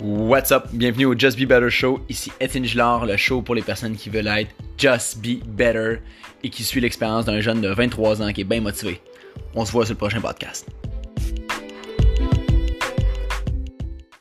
What's up? Bienvenue au Just Be Better Show. Ici Étienne Gillard, le show pour les personnes qui veulent être Just Be Better et qui suit l'expérience d'un jeune de 23 ans qui est bien motivé. On se voit sur le prochain podcast.